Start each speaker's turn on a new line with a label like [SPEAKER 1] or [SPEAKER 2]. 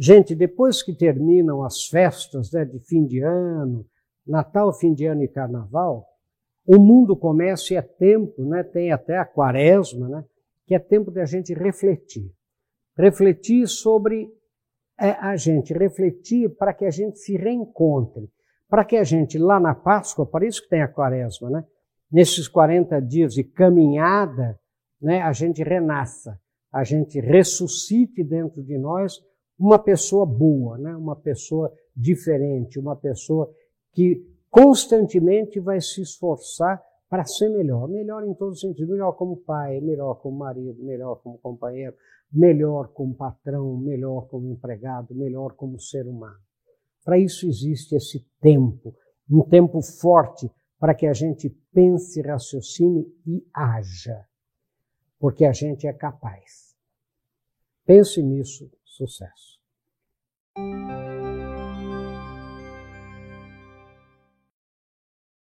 [SPEAKER 1] Gente, depois que terminam as festas né, de fim de ano, Natal, fim de ano e Carnaval, o mundo começa e é tempo, né, tem até a quaresma, né, que é tempo de a gente refletir. Refletir sobre é, a gente, refletir para que a gente se reencontre, para que a gente lá na Páscoa, por isso que tem a quaresma, né, nesses 40 dias de caminhada, né, a gente renasça, a gente ressuscite dentro de nós uma pessoa boa, né, uma pessoa diferente, uma pessoa que constantemente vai se esforçar para ser melhor, melhor em todos os sentidos, melhor como pai, melhor como marido, melhor como companheiro, melhor como patrão, melhor como empregado, melhor como ser humano. Para isso existe esse tempo, um tempo forte para que a gente pense, raciocine e haja, porque a gente é capaz. Pense nisso, sucesso. Música